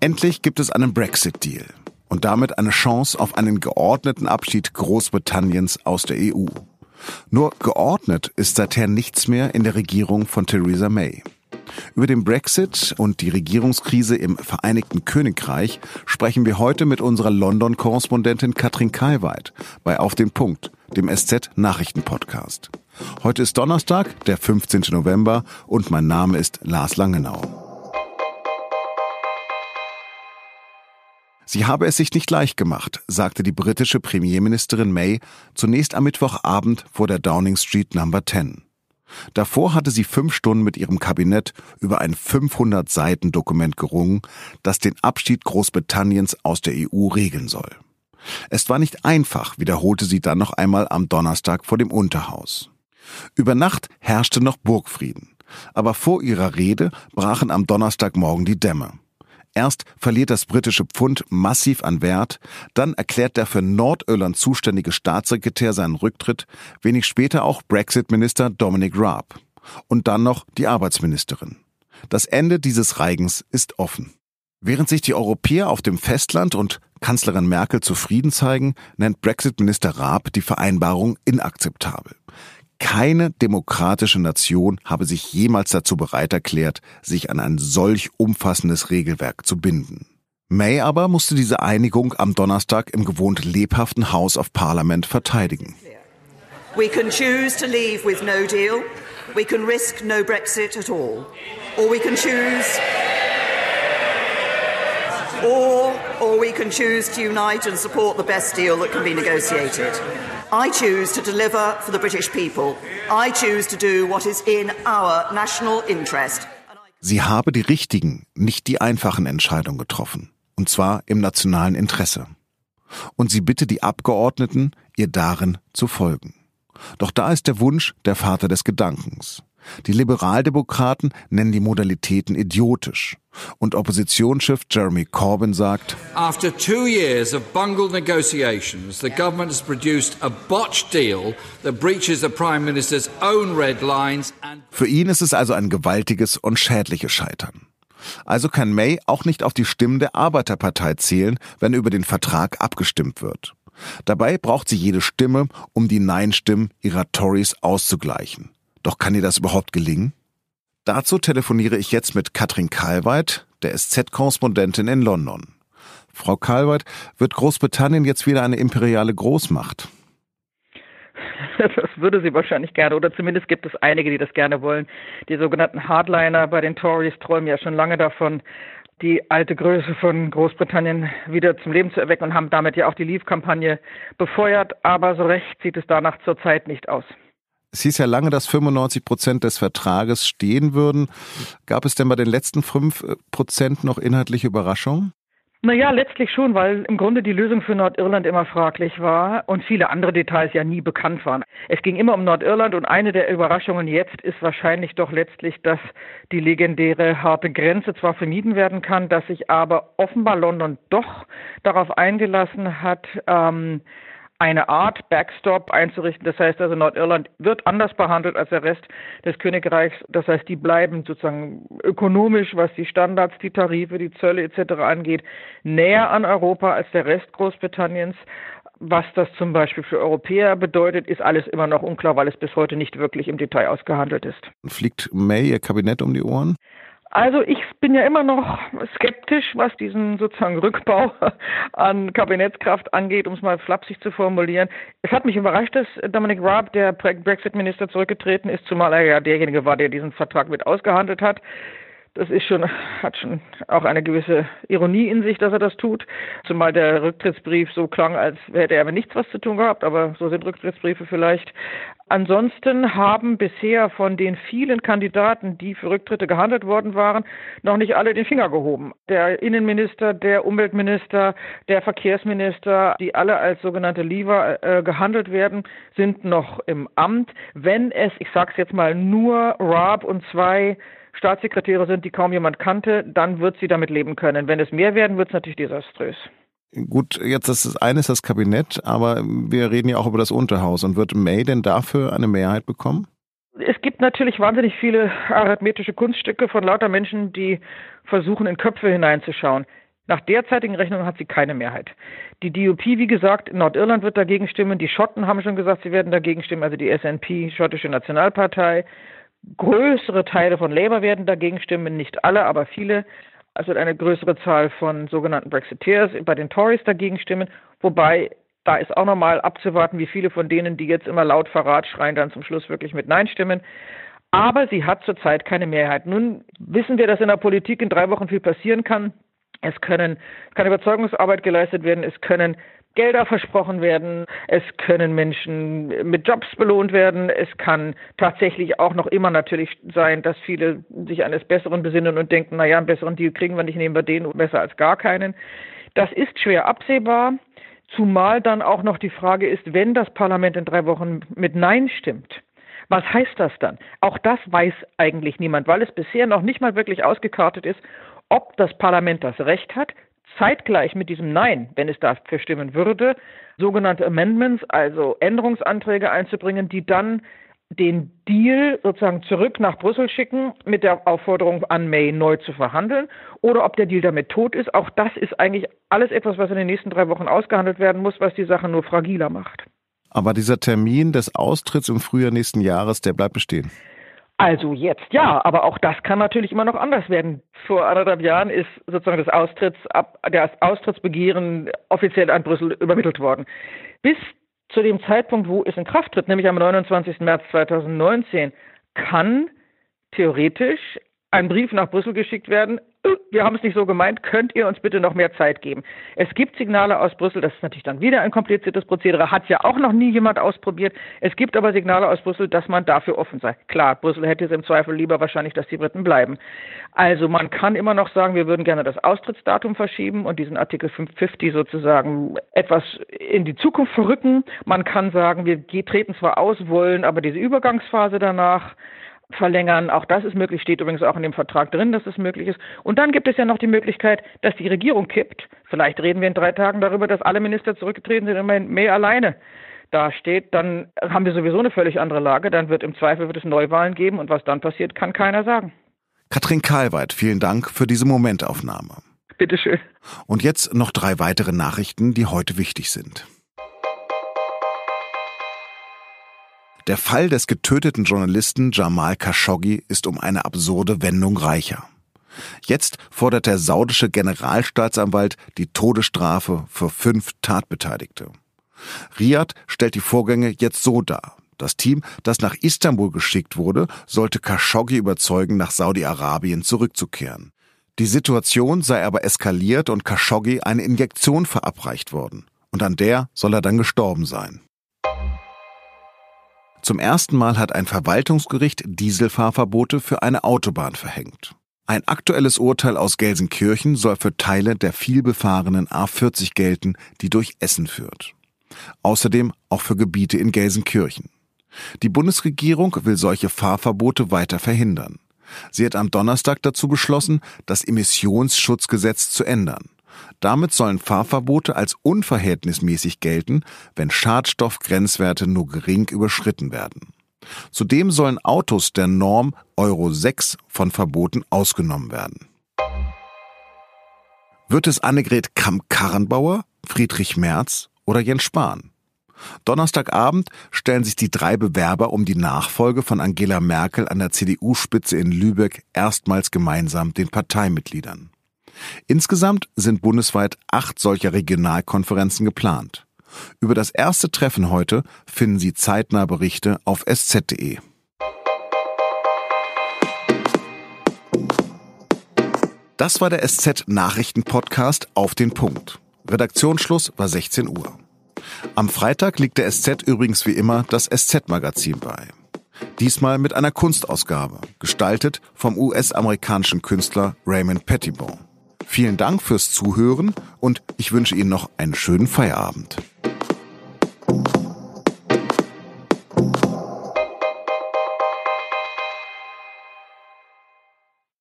Endlich gibt es einen Brexit-Deal und damit eine Chance auf einen geordneten Abschied Großbritanniens aus der EU. Nur geordnet ist seither nichts mehr in der Regierung von Theresa May. Über den Brexit und die Regierungskrise im Vereinigten Königreich sprechen wir heute mit unserer London-Korrespondentin Katrin Kalweit bei Auf den Punkt, dem SZ-Nachrichten-Podcast. Heute ist Donnerstag, der 15. November und mein Name ist Lars Langenau. Sie habe es sich nicht leicht gemacht, sagte die britische Premierministerin May zunächst am Mittwochabend vor der Downing Street Number 10. Davor hatte sie fünf Stunden mit ihrem Kabinett über ein 500 Seiten Dokument gerungen, das den Abschied Großbritanniens aus der EU regeln soll. Es war nicht einfach, wiederholte sie dann noch einmal am Donnerstag vor dem Unterhaus. Über Nacht herrschte noch Burgfrieden. Aber vor ihrer Rede brachen am Donnerstagmorgen die Dämme. Erst verliert das britische Pfund massiv an Wert, dann erklärt der für Nordirland zuständige Staatssekretär seinen Rücktritt, wenig später auch Brexit-Minister Dominic Raab. Und dann noch die Arbeitsministerin. Das Ende dieses Reigens ist offen. Während sich die Europäer auf dem Festland und Kanzlerin Merkel zufrieden zeigen, nennt Brexit-Minister Raab die Vereinbarung inakzeptabel. Keine demokratische Nation habe sich jemals dazu bereit erklärt, sich an ein solch umfassendes Regelwerk zu binden. May aber musste diese Einigung am Donnerstag im gewohnt lebhaften House of Parliament verteidigen. We can choose to leave with no deal. We can risk no Brexit at all. Or we can choose or or we can choose to unite and support the best deal that can be negotiated. I choose to deliver for the British people. I choose to do what is in our national interest. Sie habe die richtigen, nicht die einfachen Entscheidungen getroffen. Und zwar im nationalen Interesse. Und sie bitte die Abgeordneten, ihr darin zu folgen. Doch da ist der Wunsch der Vater des Gedankens. Die Liberaldemokraten nennen die Modalitäten idiotisch. Und Oppositionschef Jeremy Corbyn sagt, After two years of bungled negotiations, the government has produced a botched deal that breaches the Prime Minister's own red lines and Für ihn ist es also ein gewaltiges und schädliches Scheitern. Also kann May auch nicht auf die Stimmen der Arbeiterpartei zählen, wenn über den Vertrag abgestimmt wird. Dabei braucht sie jede Stimme, um die Nein-Stimmen ihrer Tories auszugleichen. Doch kann ihr das überhaupt gelingen? Dazu telefoniere ich jetzt mit Katrin Kalweit, der SZ-Korrespondentin in London. Frau Kalweit, wird Großbritannien jetzt wieder eine imperiale Großmacht? Das würde sie wahrscheinlich gerne, oder zumindest gibt es einige, die das gerne wollen. Die sogenannten Hardliner bei den Tories träumen ja schon lange davon, die alte Größe von Großbritannien wieder zum Leben zu erwecken und haben damit ja auch die Leave-Kampagne befeuert. Aber so recht sieht es danach zurzeit nicht aus. Es hieß ja lange, dass 95 Prozent des Vertrages stehen würden. Gab es denn bei den letzten fünf Prozent noch inhaltliche Überraschungen? Naja, letztlich schon, weil im Grunde die Lösung für Nordirland immer fraglich war und viele andere Details ja nie bekannt waren. Es ging immer um Nordirland und eine der Überraschungen jetzt ist wahrscheinlich doch letztlich, dass die legendäre harte Grenze zwar vermieden werden kann, dass sich aber offenbar London doch darauf eingelassen hat, ähm, eine Art Backstop einzurichten. Das heißt also, Nordirland wird anders behandelt als der Rest des Königreichs. Das heißt, die bleiben sozusagen ökonomisch, was die Standards, die Tarife, die Zölle etc. angeht, näher an Europa als der Rest Großbritanniens. Was das zum Beispiel für Europäer bedeutet, ist alles immer noch unklar, weil es bis heute nicht wirklich im Detail ausgehandelt ist. Fliegt May ihr Kabinett um die Ohren? Also ich bin ja immer noch skeptisch, was diesen sozusagen Rückbau an Kabinettskraft angeht, um es mal flapsig zu formulieren. Es hat mich überrascht, dass Dominic Raab, der Brexit-Minister, zurückgetreten ist, zumal er ja derjenige war, der diesen Vertrag mit ausgehandelt hat. Das ist schon, hat schon auch eine gewisse Ironie in sich, dass er das tut. Zumal der Rücktrittsbrief so klang, als hätte er aber nichts was zu tun gehabt, aber so sind Rücktrittsbriefe vielleicht. Ansonsten haben bisher von den vielen Kandidaten, die für Rücktritte gehandelt worden waren, noch nicht alle den Finger gehoben. Der Innenminister, der Umweltminister, der Verkehrsminister, die alle als sogenannte Leaver äh, gehandelt werden, sind noch im Amt. Wenn es, ich sage es jetzt mal, nur Raab und zwei Staatssekretäre sind, die kaum jemand kannte, dann wird sie damit leben können. Wenn es mehr werden, wird es natürlich desaströs. Gut, jetzt das eine ist das Kabinett, aber wir reden ja auch über das Unterhaus. Und wird May denn dafür eine Mehrheit bekommen? Es gibt natürlich wahnsinnig viele arithmetische Kunststücke von lauter Menschen, die versuchen, in Köpfe hineinzuschauen. Nach derzeitigen Rechnungen hat sie keine Mehrheit. Die DUP, wie gesagt, in Nordirland wird dagegen stimmen. Die Schotten haben schon gesagt, sie werden dagegen stimmen, also die SNP, schottische Nationalpartei. Größere Teile von Labour werden dagegen stimmen, nicht alle, aber viele. Es wird eine größere Zahl von sogenannten Brexiteers bei den Tories dagegen stimmen, wobei da ist auch nochmal abzuwarten, wie viele von denen, die jetzt immer laut Verrat schreien, dann zum Schluss wirklich mit Nein stimmen. Aber sie hat zurzeit keine Mehrheit. Nun wissen wir, dass in der Politik in drei Wochen viel passieren kann. Es können, kann Überzeugungsarbeit geleistet werden, es können Gelder versprochen werden, es können Menschen mit Jobs belohnt werden, es kann tatsächlich auch noch immer natürlich sein, dass viele sich eines Besseren besinnen und denken, naja, einen besseren Deal kriegen wir nicht, nehmen wir den besser als gar keinen. Das ist schwer absehbar, zumal dann auch noch die Frage ist, wenn das Parlament in drei Wochen mit Nein stimmt, was heißt das dann? Auch das weiß eigentlich niemand, weil es bisher noch nicht mal wirklich ausgekartet ist, ob das Parlament das Recht hat, zeitgleich mit diesem Nein, wenn es dafür stimmen würde, sogenannte Amendments, also Änderungsanträge einzubringen, die dann den Deal sozusagen zurück nach Brüssel schicken mit der Aufforderung an May neu zu verhandeln oder ob der Deal damit tot ist. Auch das ist eigentlich alles etwas, was in den nächsten drei Wochen ausgehandelt werden muss, was die Sache nur fragiler macht. Aber dieser Termin des Austritts im Frühjahr nächsten Jahres, der bleibt bestehen. Also jetzt ja, aber auch das kann natürlich immer noch anders werden. Vor anderthalb Jahren ist sozusagen das Austritts, das Austrittsbegehren offiziell an Brüssel übermittelt worden. Bis zu dem Zeitpunkt, wo es in Kraft tritt, nämlich am 29. März 2019, kann theoretisch ein Brief nach Brüssel geschickt werden, wir haben es nicht so gemeint, könnt ihr uns bitte noch mehr Zeit geben? Es gibt Signale aus Brüssel, das ist natürlich dann wieder ein kompliziertes Prozedere, hat ja auch noch nie jemand ausprobiert. Es gibt aber Signale aus Brüssel, dass man dafür offen sei. Klar, Brüssel hätte es im Zweifel lieber wahrscheinlich, dass die Briten bleiben. Also man kann immer noch sagen, wir würden gerne das Austrittsdatum verschieben und diesen Artikel 550 sozusagen etwas in die Zukunft verrücken. Man kann sagen, wir treten zwar aus, wollen aber diese Übergangsphase danach verlängern. Auch das ist möglich, steht übrigens auch in dem Vertrag drin, dass es möglich ist. Und dann gibt es ja noch die Möglichkeit, dass die Regierung kippt. Vielleicht reden wir in drei Tagen darüber, dass alle Minister zurückgetreten sind, immerhin mehr alleine da steht, dann haben wir sowieso eine völlig andere Lage. Dann wird im Zweifel wird es Neuwahlen geben und was dann passiert, kann keiner sagen. Katrin Karlweit, vielen Dank für diese Momentaufnahme. Bitteschön. Und jetzt noch drei weitere Nachrichten, die heute wichtig sind. Der Fall des getöteten Journalisten Jamal Khashoggi ist um eine absurde Wendung reicher. Jetzt fordert der saudische Generalstaatsanwalt die Todesstrafe für fünf Tatbeteiligte. Riyadh stellt die Vorgänge jetzt so dar. Das Team, das nach Istanbul geschickt wurde, sollte Khashoggi überzeugen, nach Saudi-Arabien zurückzukehren. Die Situation sei aber eskaliert und Khashoggi eine Injektion verabreicht worden. Und an der soll er dann gestorben sein. Zum ersten Mal hat ein Verwaltungsgericht Dieselfahrverbote für eine Autobahn verhängt. Ein aktuelles Urteil aus Gelsenkirchen soll für Teile der vielbefahrenen A40 gelten, die durch Essen führt. Außerdem auch für Gebiete in Gelsenkirchen. Die Bundesregierung will solche Fahrverbote weiter verhindern. Sie hat am Donnerstag dazu beschlossen, das Emissionsschutzgesetz zu ändern. Damit sollen Fahrverbote als unverhältnismäßig gelten, wenn Schadstoffgrenzwerte nur gering überschritten werden. Zudem sollen Autos der Norm Euro 6 von Verboten ausgenommen werden. Wird es Annegret Kramp-Karrenbauer, Friedrich Merz oder Jens Spahn? Donnerstagabend stellen sich die drei Bewerber um die Nachfolge von Angela Merkel an der CDU-Spitze in Lübeck erstmals gemeinsam den Parteimitgliedern. Insgesamt sind bundesweit acht solcher Regionalkonferenzen geplant. Über das erste Treffen heute finden Sie zeitnah Berichte auf sz.de. Das war der SZ Nachrichten Podcast auf den Punkt. Redaktionsschluss war 16 Uhr. Am Freitag liegt der SZ übrigens wie immer das SZ Magazin bei. Diesmal mit einer Kunstausgabe, gestaltet vom US-amerikanischen Künstler Raymond Pettibon. Vielen Dank fürs Zuhören und ich wünsche Ihnen noch einen schönen Feierabend.